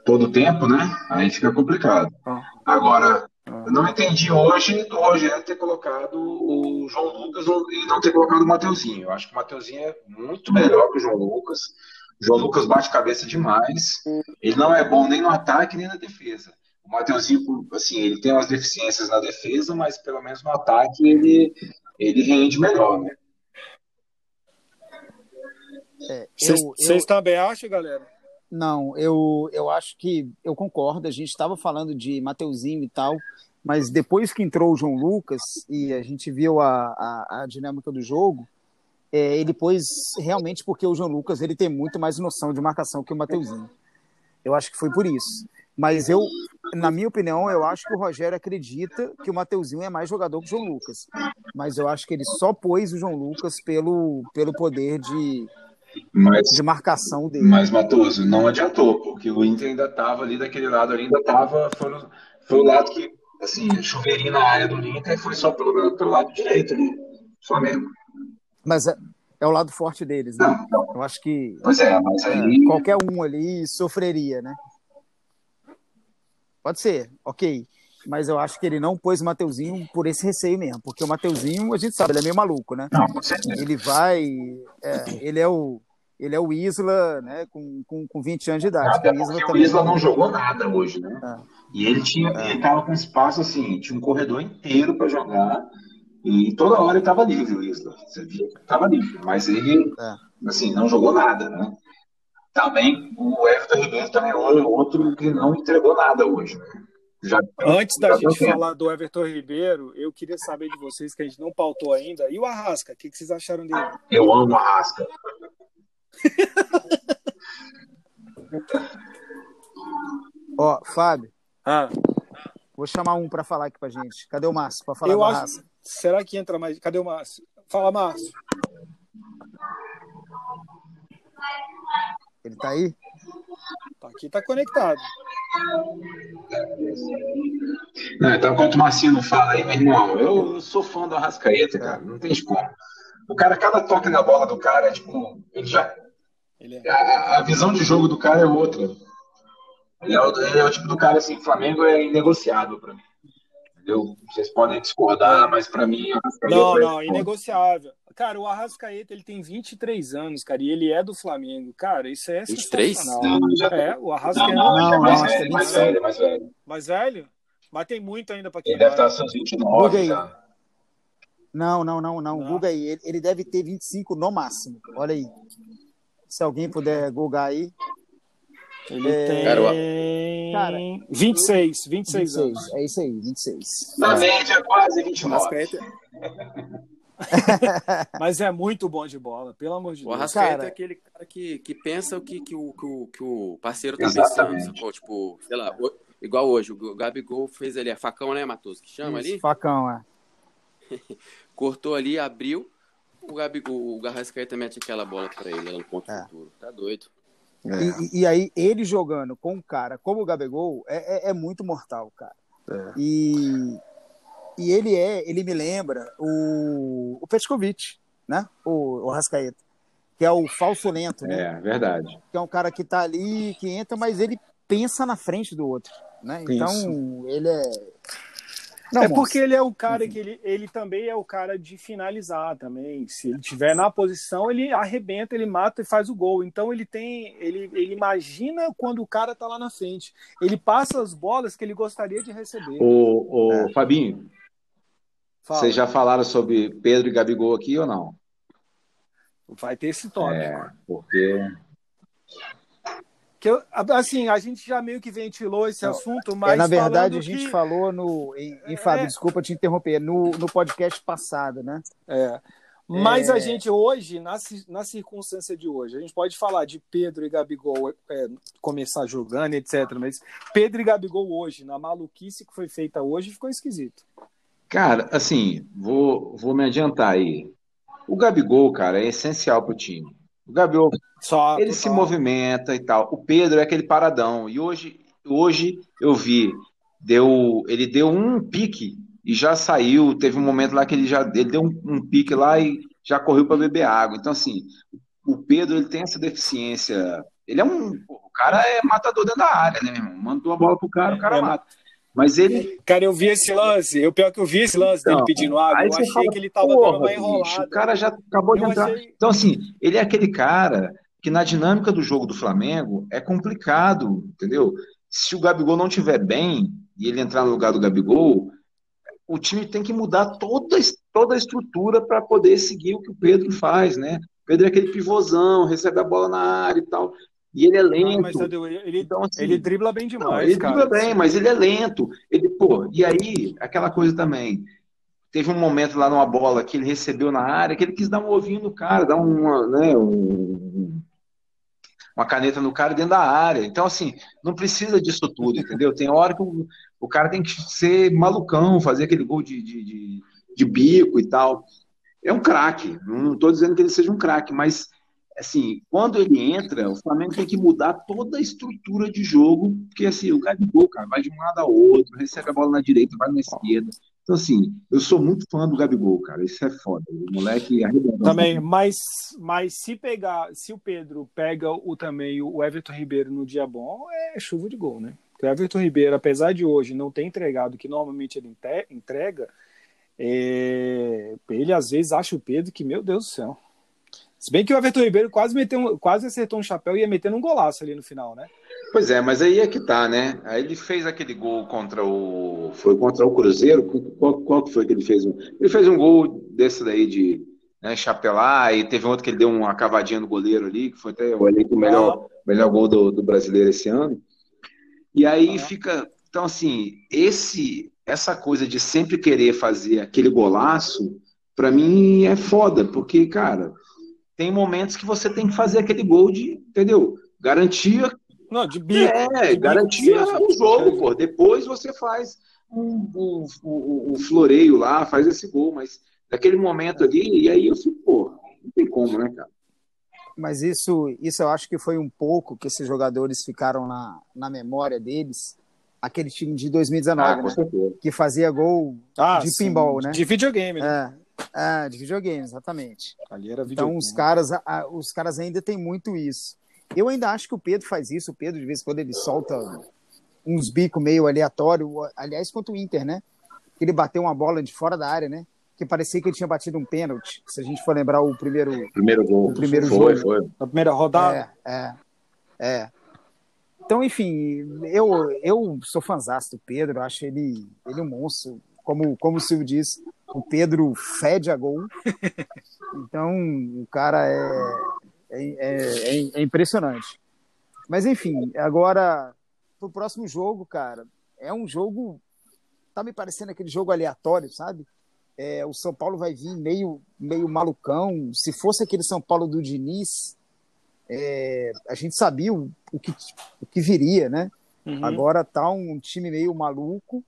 todo o tempo, né? Aí fica complicado. Ah. Agora, ah. eu não entendi hoje do Rogério ter colocado o João Lucas e não ter colocado o Mateuzinho. Eu acho que o Mateuzinho é muito melhor que o João Lucas. O João Lucas bate cabeça demais. Ele não é bom nem no ataque nem na defesa. O Mateuzinho, assim, ele tem umas deficiências na defesa, mas pelo menos no ataque ele, ele rende melhor, né? Vocês é, também acham, galera? Não, eu, eu acho que eu concordo. A gente estava falando de Mateuzinho e tal, mas depois que entrou o João Lucas e a gente viu a, a, a dinâmica do jogo, é, ele pôs realmente porque o João Lucas ele tem muito mais noção de marcação que o Mateuzinho. Eu acho que foi por isso. Mas eu, na minha opinião, eu acho que o Rogério acredita que o Mateuzinho é mais jogador que o João Lucas. Mas eu acho que ele só pôs o João Lucas pelo, pelo poder de, mas, de marcação dele. Mas, Matoso, não adiantou, porque o Inter ainda estava ali daquele lado ali, ainda estava. Foi, foi o lado que, assim, chuveirinho na área do Inter foi só pelo, pelo lado direito ali, Flamengo. Mas é, é o lado forte deles, né? Não, não. Eu acho que. Pois é, mas é, aí. qualquer um ali sofreria, né? Pode ser, ok. Mas eu acho que ele não pôs o Mateuzinho por esse receio mesmo, porque o Mateuzinho, a gente sabe, ele é meio maluco, né? Não, ele vai. É, ele é o ele é o Isla, né, com, com, com 20 anos de idade. Até o Isla, o Isla não jogou nada hoje, né? É. E ele tinha, é. ele tava com espaço assim, tinha um corredor inteiro para jogar e toda hora ele estava livre, o Isla. Você via estava livre, mas ele, é. assim, não jogou nada, né? Também o Everton Ribeiro também é outro que não entregou nada hoje, né? Já, Antes da gente falar do Everton Ribeiro, eu queria saber de vocês que a gente não pautou ainda. E o Arrasca, o que, que vocês acharam dele? Eu amo o Arrasca. Ó, Fábio. Ah. Vou chamar um para falar aqui pra gente. Cadê o Márcio? Para falar Eu acho... raça. Será que entra mais? Cadê o Márcio? Fala, Márcio. Ele tá aí? Tá aqui, tá conectado. Não, então, enquanto o Marcinho não fala aí, meu irmão, eu sou fã do Arrascaeta, cara. Não tem como. O cara, cada toque na bola do cara é tipo. Ele já é... a, a, visão de jogo do cara é outra. Ele é, o, ele é o tipo do cara assim, Flamengo é inegociável para mim. Entendeu? Vocês podem discordar, mas para mim. Não, não, inegociável. Cara, o Arrascaeta ele tem 23 anos, cara, e ele é do Flamengo. Cara, isso é 23? Não, já... É, o Arrascaeta. Não, não, não, mais, velho, mais velho, mais velho. Mais velho? Mas tem muito ainda para quem. Ele deve estar seus 29 já. Não, não, não, não. não. Guga aí. Ele, ele deve ter 25 no máximo. Olha aí. Se alguém puder googar aí. Ele é... tem. Cara, 26, 26, 26 anos. É isso aí, 26. Na é. média, quase 29. Mas é muito bom de bola, pelo amor de Deus. O Arrascaeta cara... é aquele cara que, que pensa o que, que, o, que, o, que o parceiro tá Exatamente. pensando. Tipo, sei lá, igual hoje, o Gabigol fez ali, a é facão, né, Matos? Que chama Isso, ali? Facão, é. Cortou ali, abriu. O, Gabi, o Garrascaeta mete aquela bola para ele no ponto é. futuro. Tá doido. É. E, e, aí, ele jogando com um cara como o Gabigol é, é, é muito mortal, cara. É. E, e ele é, ele me lembra o, o Petkovic, né? O, o Rascaeta. que é o falso lento, né? É, verdade. Que é um cara que tá ali, que entra, mas ele pensa na frente do outro, né? Então, ele é não, é porque ele é o cara Enfim. que ele, ele também é o cara de finalizar também. Se ele tiver na posição, ele arrebenta, ele mata e faz o gol. Então ele tem, ele, ele imagina quando o cara tá lá na frente. Ele passa as bolas que ele gostaria de receber. O, o é. Fabinho, Fala. vocês já falaram sobre Pedro e Gabigol aqui ou não? Vai ter esse toque. É, porque que eu, assim, a gente já meio que ventilou esse assunto, mas. É, na verdade, a gente que... falou no. Em, em Fábio, é... desculpa te interromper, no, no podcast passado, né? É. Mas é... a gente hoje, na, na circunstância de hoje, a gente pode falar de Pedro e Gabigol é, começar jogando, etc. Mas Pedro e Gabigol hoje, na maluquice que foi feita hoje, ficou esquisito. Cara, assim, vou, vou me adiantar aí. O Gabigol, cara, é essencial para o time. O Gabigol, Só, ele se movimenta e tal. O Pedro é aquele paradão. E hoje, hoje eu vi, deu, ele deu um pique e já saiu. Teve um momento lá que ele já ele deu um, um pique lá e já correu para beber água. Então, assim, o Pedro ele tem essa deficiência. Ele é um. O cara é matador dentro da área, né, meu irmão? Mandou a bola pro cara, o cara é, mata. Mas ele. Cara, eu vi esse lance. Eu pior que eu vi esse lance então, dele pedindo água. Eu achei fala, que ele tava dando uma enrolada. o cara já acabou de eu entrar. Achei... Então, assim, ele é aquele cara que na dinâmica do jogo do Flamengo é complicado, entendeu? Se o Gabigol não tiver bem e ele entrar no lugar do Gabigol, o time tem que mudar toda, toda a estrutura para poder seguir o que o Pedro faz, né? O Pedro é aquele pivôzão, recebe a bola na área e tal. E ele é lento. Mas, ele, então, assim, ele dribla bem demais. Não, ele cara. dribla bem, mas ele é lento. Ele, pô, e aí, aquela coisa também. Teve um momento lá numa bola que ele recebeu na área que ele quis dar um ovinho no cara, dar uma, né, um, uma caneta no cara dentro da área. Então, assim, não precisa disso tudo, entendeu? Tem hora que o, o cara tem que ser malucão, fazer aquele gol de, de, de, de bico e tal. É um craque. Não estou dizendo que ele seja um craque, mas assim, quando ele entra, o Flamengo tem que mudar toda a estrutura de jogo, porque assim, o Gabigol, cara, vai de um lado ao outro, recebe a bola na direita, vai na esquerda. Então, assim, eu sou muito fã do Gabigol, cara. Isso é foda. O moleque arrebenta. Também, mas, mas se pegar, se o Pedro pega o também o Everton Ribeiro no dia bom, é chuva de gol, né? Porque o Everton Ribeiro, apesar de hoje não ter entregado o que normalmente ele entrega, é... ele às vezes acha o Pedro que, meu Deus do céu. Se bem que o Everton Ribeiro quase, meteu um, quase acertou um chapéu e ia metendo um golaço ali no final, né? Pois é, mas aí é que tá, né? Aí ele fez aquele gol contra o. Foi contra o Cruzeiro? Qual, qual que foi que ele fez? Ele fez um gol desse daí de né, chapelar, e teve outro que ele deu uma cavadinha no goleiro ali, que foi até o melhor, melhor gol do, do brasileiro esse ano. E aí ah. fica. Então, assim, esse, essa coisa de sempre querer fazer aquele golaço, para mim é foda, porque, cara, tem momentos que você tem que fazer aquele gol de, entendeu? Garantia. Não, de bico. É, de garantia o jogo, pô. Depois você faz um, um, um, um, floreio lá, faz esse gol, mas naquele momento ali, e aí eu fico, pô, não tem como, né, cara? Mas isso, isso eu acho que foi um pouco que esses jogadores ficaram na, na memória deles. Aquele time de 2019, ah, né? Que fazia gol ah, de pinball, né? De videogame, né? É. Ah, de videogame, exatamente. Ali era videogame. Então os caras, os caras ainda têm muito isso. Eu ainda acho que o Pedro faz isso. O Pedro, de vez em quando, ele solta uns bicos meio aleatório. Aliás, contra o Inter, né? Ele bateu uma bola de fora da área, né? Que parecia que ele tinha batido um pênalti. Se a gente for lembrar o primeiro, primeiro gol. O primeiro foi, jogo. Foi. Na primeira rodada. É, é. é. Então, enfim, eu, eu sou fãzão do Pedro, acho ele, ele um monstro. Como, como o Silvio disse, o Pedro fede a gol. Então, o cara é, é, é, é impressionante. Mas, enfim, agora, pro próximo jogo, cara, é um jogo. Tá me parecendo aquele jogo aleatório, sabe? É, o São Paulo vai vir meio, meio malucão. Se fosse aquele São Paulo do Diniz, é, a gente sabia o, o, que, o que viria, né? Uhum. Agora tá um time meio maluco.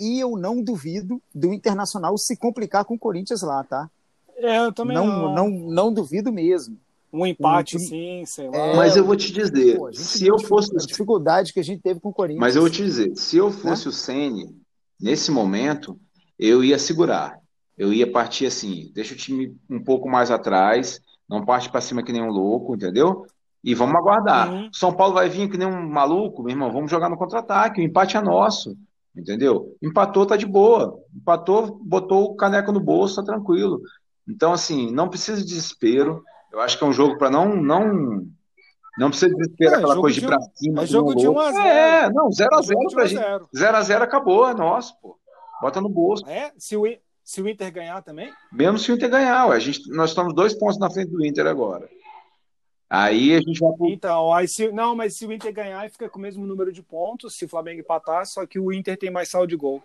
E eu não duvido do Internacional se complicar com o Corinthians lá, tá? É, eu também não. Não, não, não duvido mesmo. Um empate, um sim, sei lá. É, mas eu vou te dizer, pô, se eu fosse. A dificuldade que a gente teve com o Corinthians. Mas eu vou te dizer, se eu fosse né? o Sene, nesse momento, eu ia segurar. Eu ia partir assim, deixa o time um pouco mais atrás, Não parte para cima que nem um louco, entendeu? E vamos aguardar. Uhum. São Paulo vai vir que nem um maluco, meu irmão, vamos jogar no contra-ataque, o empate é nosso, entendeu? Empatou, tá de boa. Empatou, botou o caneco no bolso, tá tranquilo. Então, assim, não precisa de desespero. Eu acho que é um jogo para não, não não precisa desesperar é, aquela coisa de pra cima. É jogo de 1x0. É, não, 0x0 pra gente. 0x0 acabou, é nosso, pô. Bota no bolso. É? Se o, se o Inter ganhar também? Mesmo se o Inter ganhar, ué. A gente, nós estamos dois pontos na frente do Inter agora. Aí a gente vai. Então, aí se, não, mas se o Inter ganhar, fica com o mesmo número de pontos. Se o Flamengo empatar, só que o Inter tem mais saldo de gol.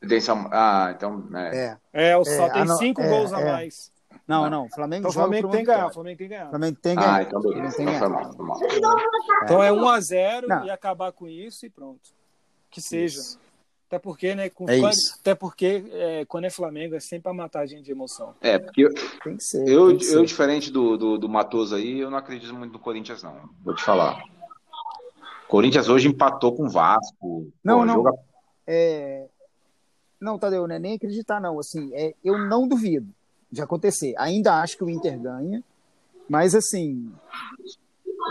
Tem, ah, então. É, é, é só é, tem cinco é, gols a é. mais. Não, não. Flamengo então, Flamengo tem que ganhar. Flamengo tem que ganhar. Flamengo tem que ganhar. Ah, então beleza. Então, foi mal, foi mal. então é 1x0 e acabar com isso e pronto. Que seja. Isso. Até porque, né? Com, é até porque é, quando é Flamengo é sempre a matar a gente de emoção. É, porque eu, tem que ser, eu, que eu diferente do, do, do Matoso aí, eu não acredito muito no Corinthians, não. Vou te falar. Corinthians hoje empatou com o Vasco. Não, pô, não. Joga... É... Não, Tadeu, não é nem acreditar, não. Assim, é, eu não duvido de acontecer. Ainda acho que o Inter ganha, mas assim,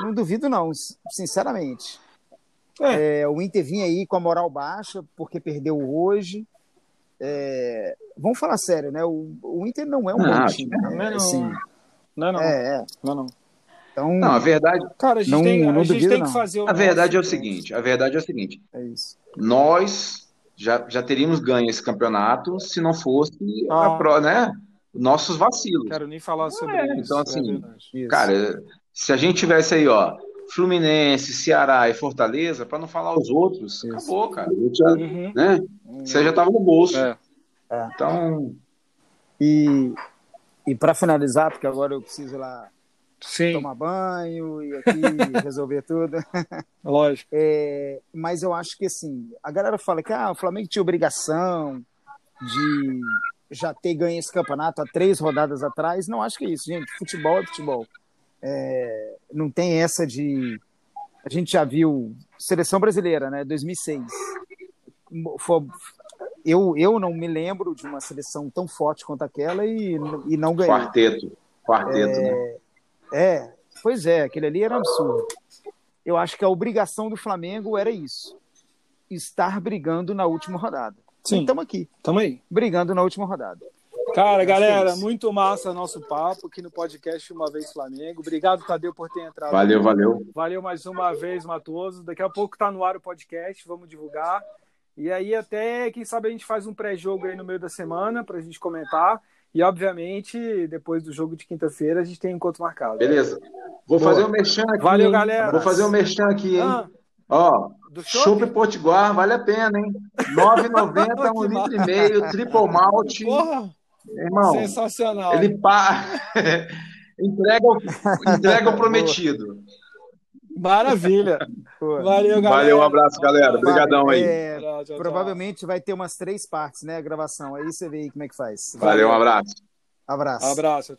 não duvido não, sinceramente. É. É, o Inter vinha aí com a moral baixa porque perdeu hoje. É, vamos falar sério, né? O, o Inter não é um bom time. Né? Não, é, assim, não. não, é, é. não, não. Então, não, a verdade. Cara, a gente, não, tem, a gente tem que fazer o. A verdade é o seguinte: a verdade é o seguinte. É isso. Nós já, já teríamos ganho esse campeonato se não fosse ah. a pro, né? nossos vacilos. Quero nem falar sobre é, isso. Então, assim, é cara, se a gente tivesse aí, ó, Fluminense, Ceará e Fortaleza, para não falar os outros, isso. acabou, cara. Já, uhum. né? Uhum. Você já estava no bolso. É. É. Então. E, e para finalizar, porque agora eu preciso ir lá Sim. tomar banho e aqui resolver tudo. Lógico. É, mas eu acho que assim, a galera fala que ah, o Flamengo tinha obrigação de já ter ganho esse campeonato há três rodadas atrás. Não acho que é isso, gente. Futebol é futebol. É, não tem essa de. A gente já viu seleção brasileira, né? 2006. Foi, eu, eu não me lembro de uma seleção tão forte quanto aquela e, e não ganhou. Quarteto. Quarteto, é, né? É, pois é, aquele ali era absurdo. Eu acho que a obrigação do Flamengo era isso: estar brigando na última rodada. Sim. Estamos aqui. Estamos aí. Brigando na última rodada. Cara, galera, muito massa nosso papo aqui no podcast Uma Vez Flamengo. Obrigado, Tadeu, por ter entrado. Valeu, valeu. Valeu mais uma vez, Matoso. Daqui a pouco tá no ar o podcast, vamos divulgar. E aí, até, quem sabe, a gente faz um pré-jogo aí no meio da semana para a gente comentar. E, obviamente, depois do jogo de quinta-feira, a gente tem um encontro marcado. Beleza. Vou Boa. fazer um merchan aqui. Valeu, galera. Vou fazer um merchan aqui, hein? Ah. Ó, Chopp Potiguar, vale a pena, hein? 9,90, um litro e meio, triple malte. Porra! Irmão, sensacional. Ele pá... entrega, o... entrega o prometido. Maravilha. Valeu, galera. Valeu, um abraço, galera. Obrigadão aí. É, tchau, tchau, provavelmente vai ter umas três partes, né, a gravação. Aí você vê aí como é que faz. Valeu, Valeu um abraço. Abraço. Abraço.